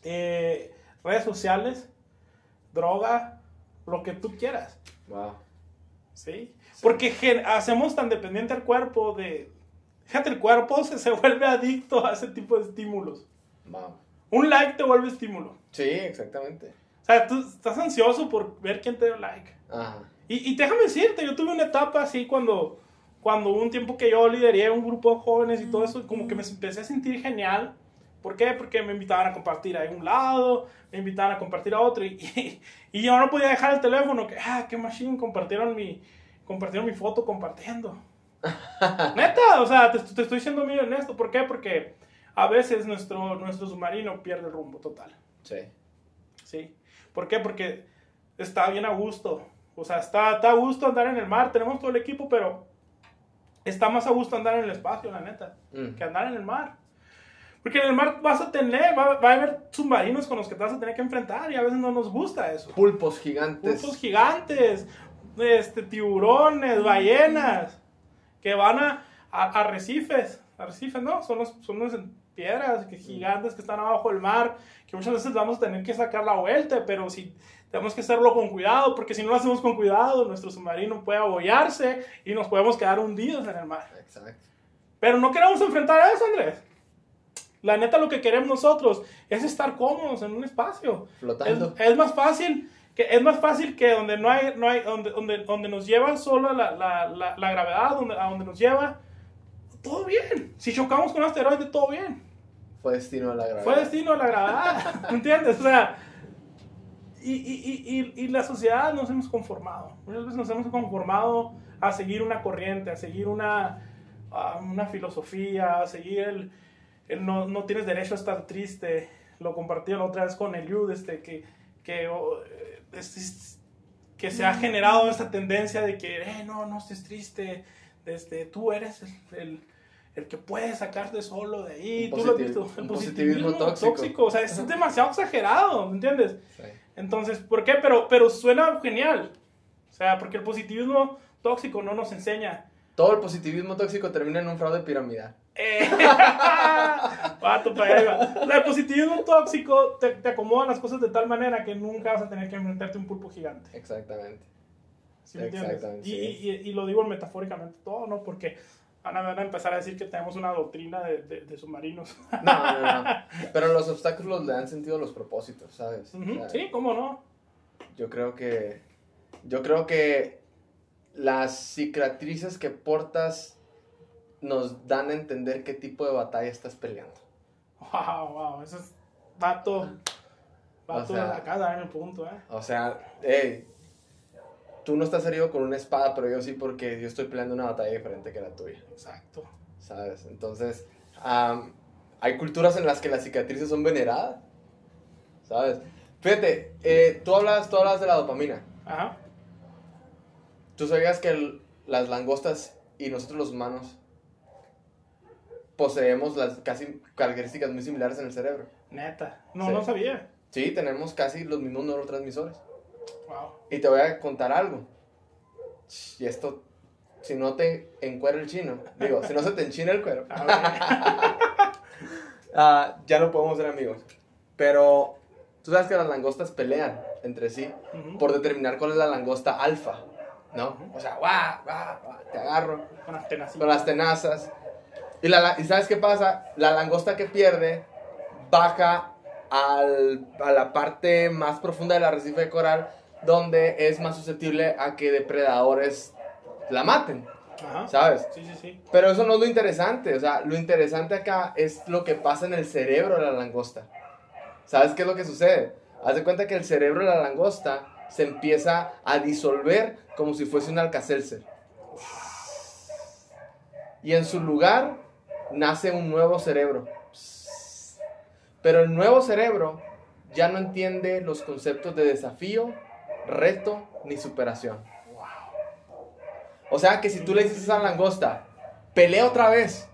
eh, redes sociales droga lo que tú quieras Wow. ¿sí? Porque hacemos tan dependiente al cuerpo de... Fíjate, el cuerpo se, se vuelve adicto a ese tipo de estímulos. Wow. Un like te vuelve estímulo. Sí, exactamente. O sea, tú estás ansioso por ver quién te dio like. Ajá. Y, y déjame decirte, yo tuve una etapa así cuando, cuando hubo un tiempo que yo lideré un grupo de jóvenes y todo eso, como que me empecé a sentir genial. ¿Por qué? Porque me invitaban a compartir a un lado, me invitaban a compartir a otro y, y, y yo no podía dejar el teléfono, que, ah, qué machine, compartieron mi, compartieron mi foto compartiendo. Neta, o sea, te, te estoy siendo muy honesto. ¿Por qué? Porque a veces nuestro, nuestro submarino pierde el rumbo total. Sí. ¿sí? ¿Por qué? Porque está bien a gusto. O sea, está, está a gusto andar en el mar. Tenemos todo el equipo, pero está más a gusto andar en el espacio, la neta, Mm. que andar en el mar. Porque en el mar vas a tener, va, va a haber submarinos con los que te vas a tener que enfrentar y a veces no nos gusta eso. Pulpos gigantes. Pulpos gigantes, este, tiburones, ballenas, que van a, a, arrecifes. Arrecifes, ¿no? Son los, son los piedras que gigantes que están abajo del mar, que muchas veces vamos a tener que sacar la vuelta, pero si tenemos que hacerlo con cuidado, porque si no lo hacemos con cuidado, nuestro submarino puede abollarse y nos podemos quedar hundidos en el mar. Exacto. Pero no queremos enfrentar a eso, Andrés. La neta, lo que queremos nosotros es estar cómodos en un espacio. Es, Flotando. es más fácil que es más fácil que donde no hay, no hay donde, donde, donde nos lleva solo la, la, la, la gravedad, donde, a donde nos lleva, todo bien. Si chocamos con un asteroide, todo bien. Fue destino de la gravedad. Fue destino de la gravedad, ¿me entiendes? O sea, y, y, y, y, la sociedad nos hemos conformado. Muchas veces nos hemos conformado a seguir una corriente, a seguir una, a una filosofía, a seguir el, el no, no, tienes derecho a estar triste. Lo compartí la otra vez con Eliud, este, que, que, oh, es, que se ha generado esta tendencia de que, eh, no, no estés triste, este, tú eres el, el el que puede sacarte solo de ahí, tú lo has visto, el positivismo, tóxico. tóxico. o sea, es demasiado exagerado, ¿me entiendes? Sí. Entonces, ¿por qué? Pero, pero suena genial, o sea, porque el positivismo tóxico no nos enseña. Todo el positivismo tóxico termina en un fraude piramidal. Eh, Pato, para el positivismo tóxico te, te acomoda las cosas de tal manera que nunca vas a tener que enfrentarte a un pulpo gigante. Exactamente. ¿Sí me entiendes? Y, y, y, lo digo metafóricamente todo, ¿no? Porque Ahora van a empezar a decir que tenemos una doctrina de, de, de submarinos. No, no, no. Pero los obstáculos le dan sentido a los propósitos, ¿sabes? O Ujú, sea, Sí, cómo no. Yo creo que. Yo creo que las cicatrices que portas nos dan a entender qué tipo de batalla estás peleando. Wow, wow, ese es vato. Vato O sea- de acá, en el punto, ¿eh? O sea, hey, tú no estás herido con una espada, pero yo sí porque yo estoy peleando una batalla diferente que la tuya, Exacto. ¿sabes? Entonces, am, hay culturas en las que las cicatrices son veneradas, ¿sabes? Fíjate, eh, tú, hablas, tú hablas de la dopamina. Ajá. ¿Tú sabías que el- las langostas y nosotros los humanos poseemos las casi características muy similares en el cerebro? Neta. No, Sí. no sabía. Sí, tenemos casi los mismos neurotransmisores. Wow. Y te voy a contar algo. Y esto, si no te encuera el chino, digo, si no se te enchina el cuero, ah, ya no podemos ser amigos. Pero tú sabes que las langostas pelean entre sí Ujú. por determinar cuál es la langosta alfa, ¿no? O sea, guau, guau, guau, te agarro Con las tenacitas. con las tenazas. Y, la, ¿Y sabes qué pasa? La langosta que pierde baja al- a la parte más profunda del arrecife de coral, donde es más susceptible a que depredadores la maten, Ajá. ¿sabes? Sí, sí, sí. Pero eso no es lo interesante, o sea, lo interesante acá es lo que pasa en el cerebro de la langosta. ¿Sabes qué es lo que sucede? Haz de cuenta que el cerebro de la langosta se empieza a disolver como si fuese un alcacelser. Y en su lugar nace un nuevo cerebro. Pero el nuevo cerebro ya no entiende los conceptos de desafío, reto ni superación. O sea que si tú le dices a la langosta, pelea otra vez,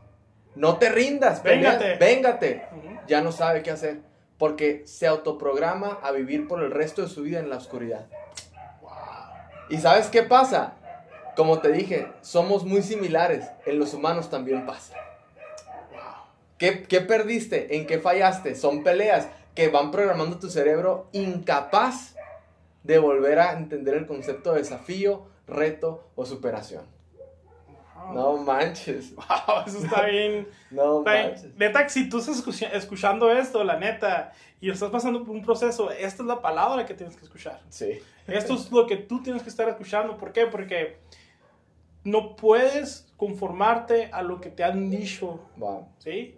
no te rindas, pelea, Véngate. ya no sabe qué hacer, porque se autoprograma a vivir por el resto de su vida en la oscuridad. ¿Y sabes qué pasa? Como te dije, somos muy similares, en los humanos también pasa. ¿Qué, qué perdiste? ¿En qué fallaste? Son peleas que van programando tu cerebro incapaz de volver a entender el concepto de desafío, reto o superación. Wow. No manches, Wow, eso está bien. no Está bien. manches. Neta, si tú estás escucha- escuchando esto, la neta, y estás pasando por un proceso, esta es la palabra que tienes que escuchar. Sí, Esto es lo que tú tienes que estar escuchando. ¿Por qué? Porque no puedes conformarte a lo que te han dicho, wow. ¿sí?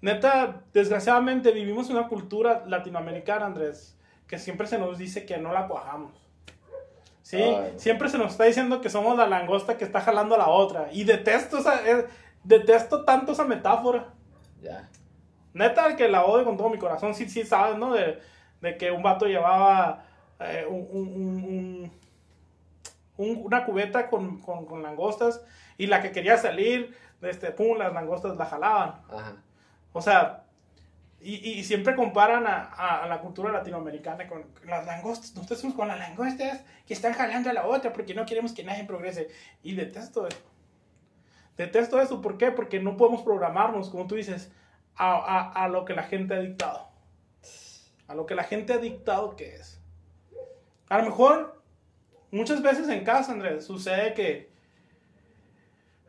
Neta, desgraciadamente vivimos en una cultura latinoamericana, Andrés, que siempre se nos dice que no la cuajamos. ¿Sí? Ay. Siempre se nos está diciendo que somos la langosta que está jalando a la otra. Y detesto, esa, eh, detesto tanto esa metáfora. Ya. Neta, que la odio con todo mi corazón. Sí, sí, sabes, ¿no? De, de que un vato llevaba eh, un, un- un- un- un- una cubeta con, con- con langostas y la que quería salir, este, pum, las langostas la jalaban. Ajá. O sea, y, y siempre comparan a, a- la cultura latinoamericana con, las langostas. Nosotros somos con las langostas que están jalando a la otra porque no queremos que nadie progrese. Y detesto eso. Detesto eso. ¿Por qué? Porque no podemos programarnos, como tú dices, a, a- lo que la gente ha dictado. A lo que la gente ha dictado que es. A lo mejor, muchas veces en casa, Andrés, sucede que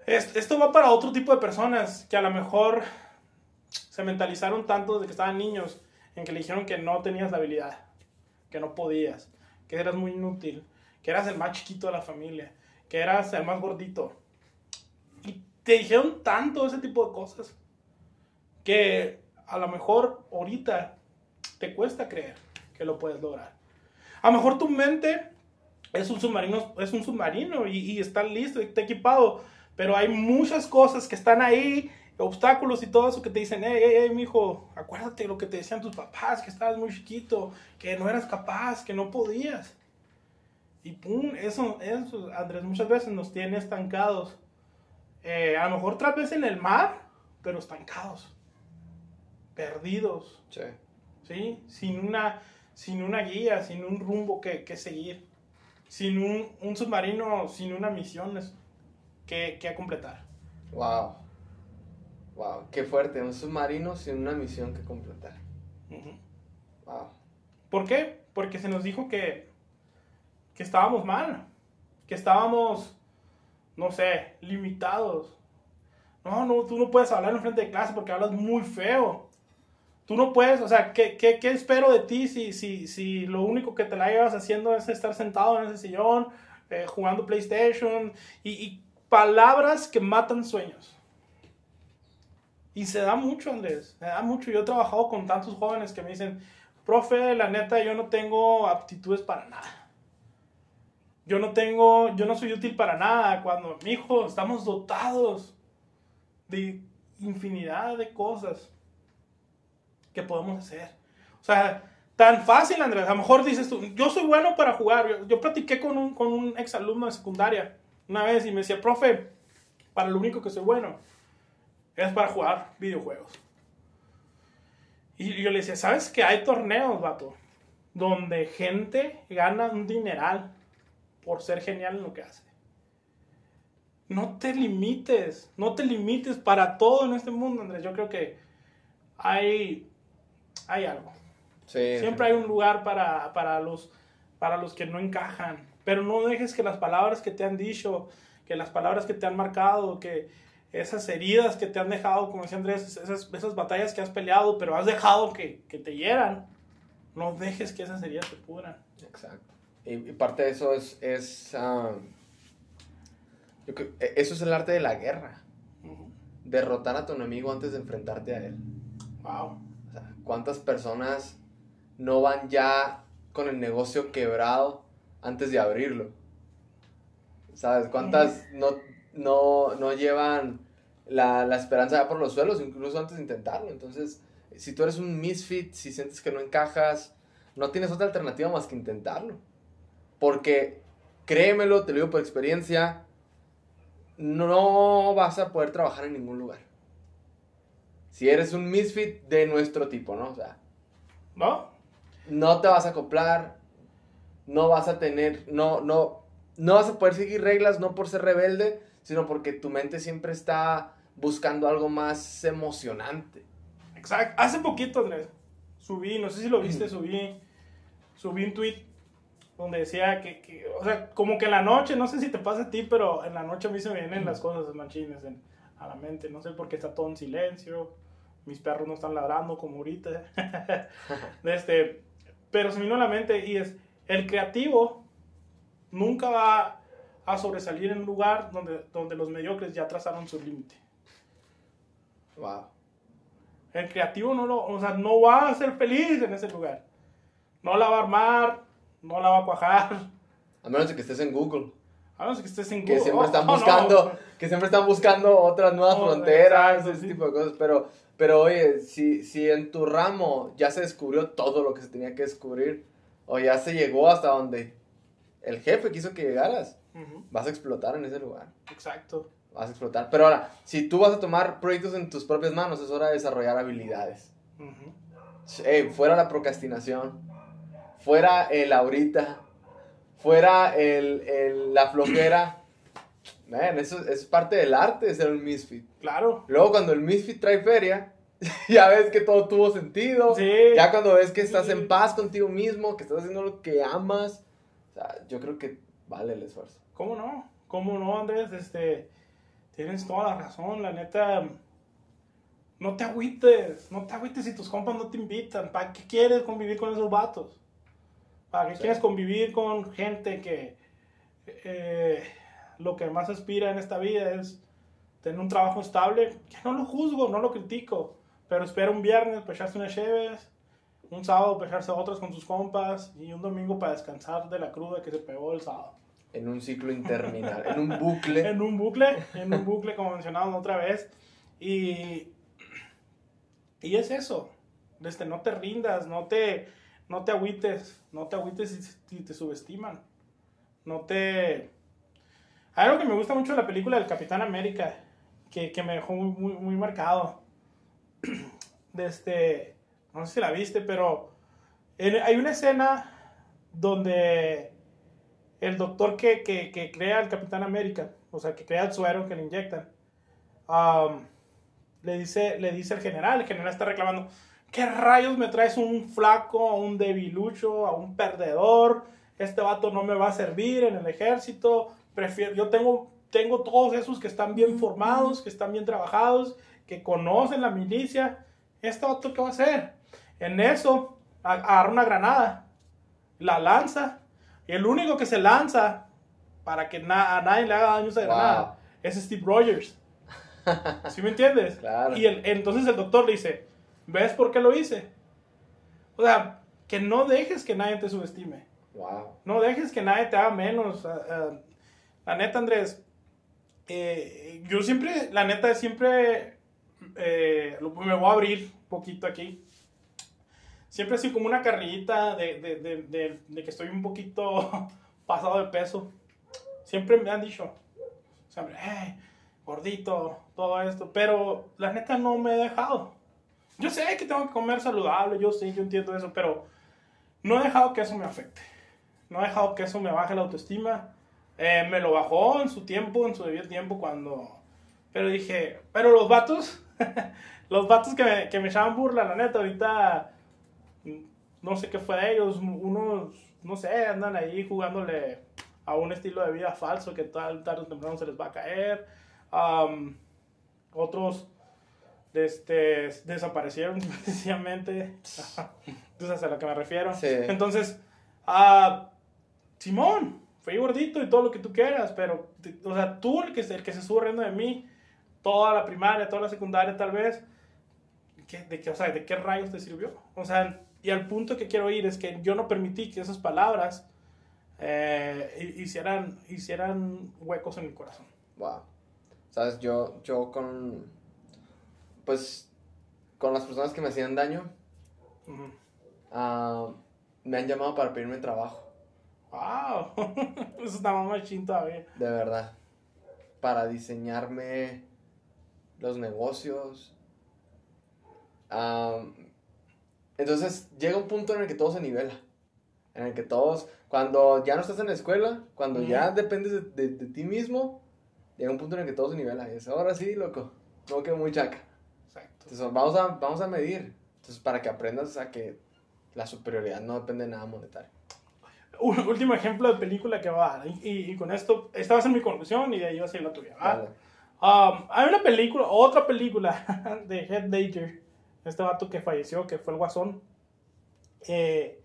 es- esto va para otro tipo de personas que a lo mejor se mentalizaron tanto desde que estaban niños en que le dijeron que no tenías la habilidad, que no podías, que eras muy inútil, que eras el más chiquito de la familia, que eras el más gordito. Y te dijeron tanto ese tipo de cosas que a lo mejor ahorita te cuesta creer que lo puedes lograr. A lo mejor tu mente es un submarino, es un submarino y, y está listo está equipado, pero hay muchas cosas que están ahí, obstáculos y todo eso que te dicen, hey, hey, hey, mijo, acuérdate lo que te decían tus papás, que estabas muy chiquito, que no eras capaz, que no podías. Y pum, eso, eso, Andrés, muchas veces nos tiene estancados. Eh, a lo mejor otra vez en el mar, pero estancados, perdidos, Sí. ¿sí? Sin una, sin una guía, sin un rumbo que, que seguir, sin un, un submarino, sin una misión que, que completar. Wow. Wow. Qué fuerte. Un submarino sin una misión que completar. Ujú. Wow. ¿Por qué? Porque se nos dijo que, que estábamos mal, que estábamos, no sé, limitados No, no, tú no puedes hablar en frente de clase porque hablas muy feo. Tú no puedes, o sea, ¿qué, qué, qué espero de ti si, si, si lo único que te la llevas haciendo es estar sentado en ese sillón, eh, jugando PlayStation y, y palabras que matan sueños? Y se da mucho, Andrés, se da mucho. Yo he trabajado con tantos jóvenes que me dicen, profe, la neta, yo no tengo aptitudes para nada. Yo no tengo, yo no soy útil para nada. Cuando, hijo, estamos dotados de infinidad de cosas que podemos hacer. O sea, tan fácil, Andrés. A lo mejor dices tú, yo soy bueno para jugar. Yo, yo platiqué con un, con un exalumno de secundaria una vez y me decía, profe, para lo único que soy bueno es para jugar videojuegos. Y yo le decía, ¿sabes que hay torneos, vato? Donde gente gana un dineral por ser genial en lo que hace. No te limites, no te limites para todo en este mundo, Andrés. Yo creo que hay, hay algo. Sí, Siempre hay un lugar para, para, los, para los que no encajan. Pero no dejes que las palabras que te han dicho, que las palabras que te han marcado, que esas heridas que te han dejado, como decía Andrés, esas, esas batallas que has peleado, pero has dejado que, que te hieran, no dejes que esas heridas te pudran. Exacto. Y, y parte de eso es, es ah, yo creo- e- eso es el arte de la guerra. Derrotar a tu enemigo antes de enfrentarte a él. Wow. O sea, ¿cuántas personas no van ya con el negocio quebrado antes de abrirlo? ¿Sabes? ¿Cuántas no, no, no llevan la, la esperanza ya por los suelos, incluso antes de intentarlo? Entonces, si tú eres un misfit, si sientes que no encajas, no tienes otra alternativa más que intentarlo. Porque, créemelo, te lo digo por experiencia, no vas a poder trabajar en ningún lugar. Si eres un misfit de nuestro tipo, ¿no? O sea, ¿No? no te vas a acoplar, no vas a tener, no, no, no vas a poder seguir reglas, no por ser rebelde, sino porque tu mente siempre está buscando algo más emocionante. Exacto. Hace poquito, Andrés, subí, no sé si lo viste, subí, subí un tweet donde decía que, que, o sea, como que en la noche, no sé si te pasa a ti, pero en la noche a mí se me vienen las cosas machines en- a la mente. No sé por qué está todo en silencio, mis perros no están ladrando como ahorita. este, pero se me vino a la mente y es, el creativo nunca va a sobresalir en un lugar donde, donde los mediocres ya trazaron su límite. Wow. El creativo no lo, o sea, no va a ser feliz en ese lugar. No la va a armar, no la va a cuajar. A menos de que estés en Google, A menos que estés en que Google. siempre están Oh, no. buscando, que siempre están buscando otras nuevas Oh, fronteras, exacto, ese sí. tipo de cosas. Pero, pero oye, si, si en tu ramo ya se descubrió todo lo que se tenía que descubrir, o ya se llegó hasta donde el jefe quiso que llegaras, Vas a explotar en ese lugar. Exacto. Vas a explotar. Pero ahora, si tú vas a tomar proyectos en tus propias manos, es hora de desarrollar habilidades. Fuera la procrastinación, fuera el ahorita, fuera el, el- la flojera. Man, eso es parte del arte de ser un misfit. Claro. Luego cuando el misfit trae feria, ya ves que todo tuvo sentido. Sí. Ya cuando ves que estás en paz contigo mismo, que estás haciendo lo que amas, o sea, yo creo que vale el esfuerzo. ¿Cómo no? ¿Cómo no, Andrés? Este, tienes toda la razón, la neta. No te agüites, no te agüites si tus compas no te invitan. ¿Para qué quieres convivir con esos vatos? ¿Para qué Sí. quieres convivir con gente que eh, lo que más aspira en esta vida es tener un trabajo estable? Que no lo juzgo, no lo critico, pero espera un viernes para echarse unas cheves, un sábado para echarse otras con sus compas y un domingo para descansar de la cruda que se pegó el sábado. En un ciclo interminable, en un bucle. En un bucle, en un bucle como mencionábamos otra vez. Y, y es eso. Este, no te rindas, no te, no te agüites, no te agüites si, si te subestiman. No te... Hay algo que me gusta mucho de la película del Capitán América, que, que me dejó muy, muy, muy marcado. De este, no sé si la viste, pero en- hay una escena donde el doctor que, que, que crea el Capitán América, o sea, que crea el suero que le inyectan, le, dice, le dice al general, el general está reclamando, ¿qué rayos me traes un flaco, un debilucho, a un perdedor? Este vato no me va a servir en el ejército, prefiero, yo tengo tengo todos esos que están bien formados, que están bien trabajados, que conocen la milicia. ¿Este vato qué va a hacer? En eso, agarra una granada, la lanza, el único que se lanza para que a nadie le haga daño esa granada es Steve Rogers. ¿Sí me entiendes? Claro. Y el, entonces el doctor le dice, ¿ves por qué lo hice? O sea, que no dejes que nadie te subestime. Wow. No dejes que nadie te haga menos. la neta, Andrés, eh, yo siempre, la neta, siempre eh, me voy a abrir un poquito aquí. Siempre así como una carrillita de, de, de, de, que estoy un poquito pasado de peso. Siempre me han dicho, siempre, hey, gordito, todo esto, pero la neta no me he dejado. Yo sé que tengo que comer saludable, yo sé, yo entiendo eso, pero no he dejado que eso me afecte. No he dejado que eso me baje la autoestima. Eh, me lo bajó en su tiempo, en su debido tiempo, cuando... Pero dije, pero los vatos, los vatos que me, que me echaban burla, la neta, ahorita no sé qué fue de ellos, unos, no sé, andan ahí jugándole a un estilo de vida falso que tal, tarde o temprano se les va a caer. otros este, desaparecieron sencillamente. Sabes a lo que me refiero. Entonces, uh, Simón, fui gordito y todo lo que tú quieras, pero, o sea, tú el que, el que se estuvo riendo de mí, toda la primaria, toda la secundaria tal vez, ¿qué, de, qué, o sea, ¿de qué rayos te sirvió? O sea, y al punto que quiero ir es que yo no permití que esas palabras eh, hicieran, hicieran huecos en mi corazón. Wow. Sabes, yo, yo con, pues, con las personas que me hacían daño, ah, me han llamado para pedirme trabajo. ¡Wow! Eso está más machín todavía. De verdad. Para diseñarme los negocios. Entonces llega un punto en el que todo se nivela. En el que todos, cuando ya no estás en la escuela, cuando ya dependes de, ti mismo, llega un punto en el que todo se nivela. Y dices, ahora sí, loco, no quedo muy chaca. Exacto. Entonces vamos a, vamos a medir. Entonces para que aprendas a que la superioridad no depende de nada monetario un último ejemplo de película que va, y, y, con esto, esta va a ser mi conclusión y de ahí va a ser la tuya. Um, hay una película, otra película de Head Ledger, este vato que falleció, que fue el Guasón. Eh,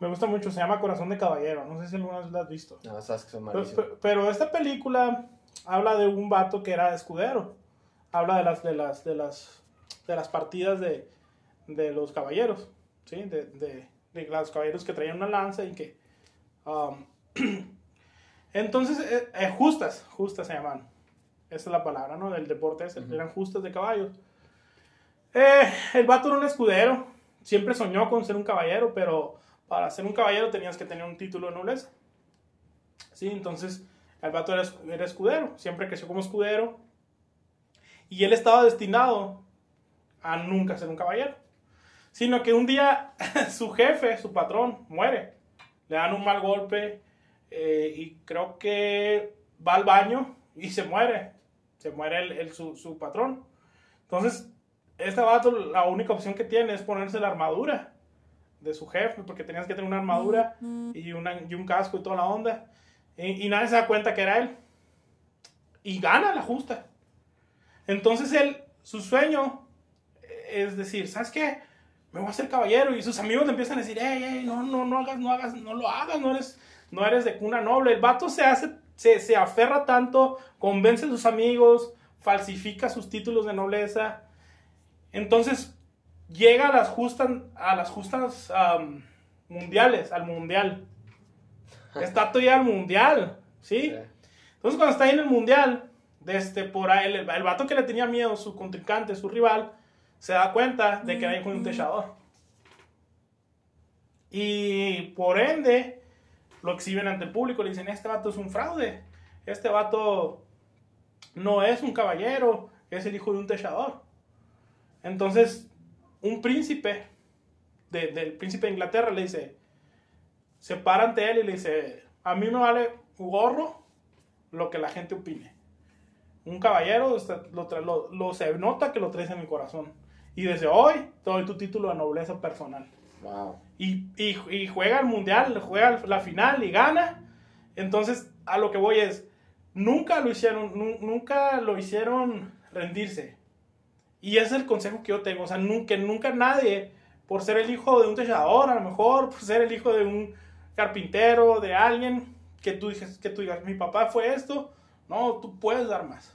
me gusta mucho, se llama Corazón de Caballero, no sé si alguna vez la has visto. No, sabes que son pero, pero, esta película habla de un vato que era escudero. Habla de las, de las, de las, de las partidas de, de los caballeros, ¿sí? De, de, de los caballeros que traían una lanza y que Um, entonces, eh, eh, justas, justas se llaman. Esa es la palabra, ¿no? Del deporte eran justas de caballos. Eh, el vato era un escudero. Siempre soñó con ser un caballero, pero para ser un caballero tenías que tener un título de nobleza. Sí, entonces el vato era, era escudero. Siempre creció como escudero. Y él estaba destinado a nunca ser un caballero. Sino que un día su jefe, su patrón, muere le dan un mal golpe eh, y creo que va al baño y se muere. Se muere el, su, su, patrón. Entonces, este vato, la única opción que tiene es ponerse la armadura de su jefe, porque tenías que tener una armadura y, una, y un casco y toda la onda. Y, y, nadie se da cuenta que era él. Y gana la justa. Entonces, él, su sueño es decir, ¿sabes qué? me voy a hacer caballero. Y sus amigos le empiezan a decir, hey, hey, no, no, no hagas, no hagas, no lo hagas, no eres, no eres de cuna noble. El vato se hace, se, se aferra tanto, convence a sus amigos, falsifica sus títulos de nobleza. Entonces, llega a las justas, a las justas mundiales, al mundial. Está todavía al mundial, ¿sí? Entonces, cuando está ahí en el mundial, desde por ahí, el, el vato que le tenía miedo, su contrincante, su rival, se da cuenta de que hay un techador. Y por ende, lo exhiben ante el público, le dicen, este vato es un fraude, este vato no es un caballero, es el hijo de un techador. Entonces, un príncipe, del príncipe de Inglaterra, le dice, se para ante él y le dice, a mí me vale gorro lo que la gente opine. Un caballero, lo, lo se nota que lo traes en mi corazón. Y desde hoy te doy tu título de nobleza personal. Wow. Y, y, juega el mundial, juega la final y gana. Entonces, a lo que voy es, nunca lo hicieron, nu- nunca lo hicieron rendirse. Y ese es el consejo que yo tengo, o sea, nu- que nunca nadie, por ser el hijo de un techador, a lo mejor, por ser el hijo de un carpintero, de alguien, que tú, dices, que tú digas, mi papá fue esto, no, tú puedes dar más.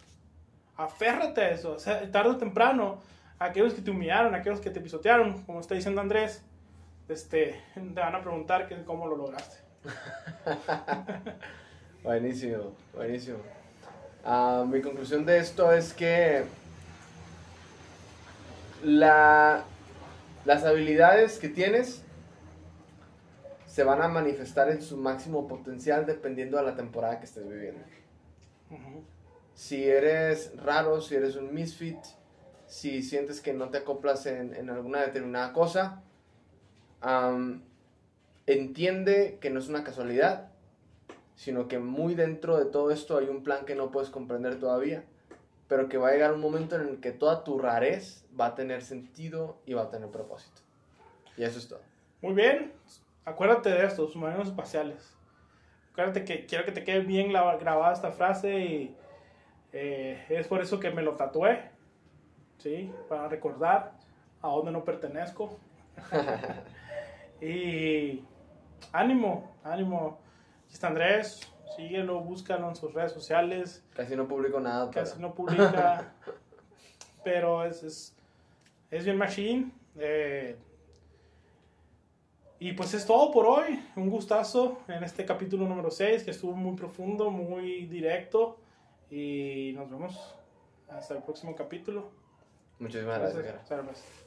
Aférrate a eso, o sea, tarde o temprano, aquellos que te humillaron, aquellos que te pisotearon, como está diciendo Andrés, este, te van a preguntar que, cómo lo lograste. Buenísimo, buenísimo. Ah, mi conclusión de esto es que la, las habilidades que tienes se van a manifestar en su máximo potencial dependiendo de la temporada que estés viviendo. Si eres raro, si eres un misfit, si sientes que no te acoplas en, en alguna determinada cosa, entiende que no es una casualidad, sino que muy dentro de todo esto hay un plan que no puedes comprender todavía, pero que va a llegar un momento en el que toda tu rarez va a tener sentido y va a tener propósito. Y eso es todo. Muy bien, acuérdate de esto, submarinos espaciales. Acuérdate que quiero que te quede bien graba- grabada esta frase y eh, es por eso que me lo tatué, ¿sí? Para recordar a dónde no pertenezco. y ánimo, ánimo. Aquí está Andrés, síguelo, búscalo en sus redes sociales. Casi no publico nada, pero Casi no publica, pero es, es, es bien machine. eh, y pues es todo por hoy. Un gustazo en este capítulo número 6 que estuvo muy profundo, muy directo. Y nos vemos hasta el próximo capítulo. muchísimas gracias. Gracias.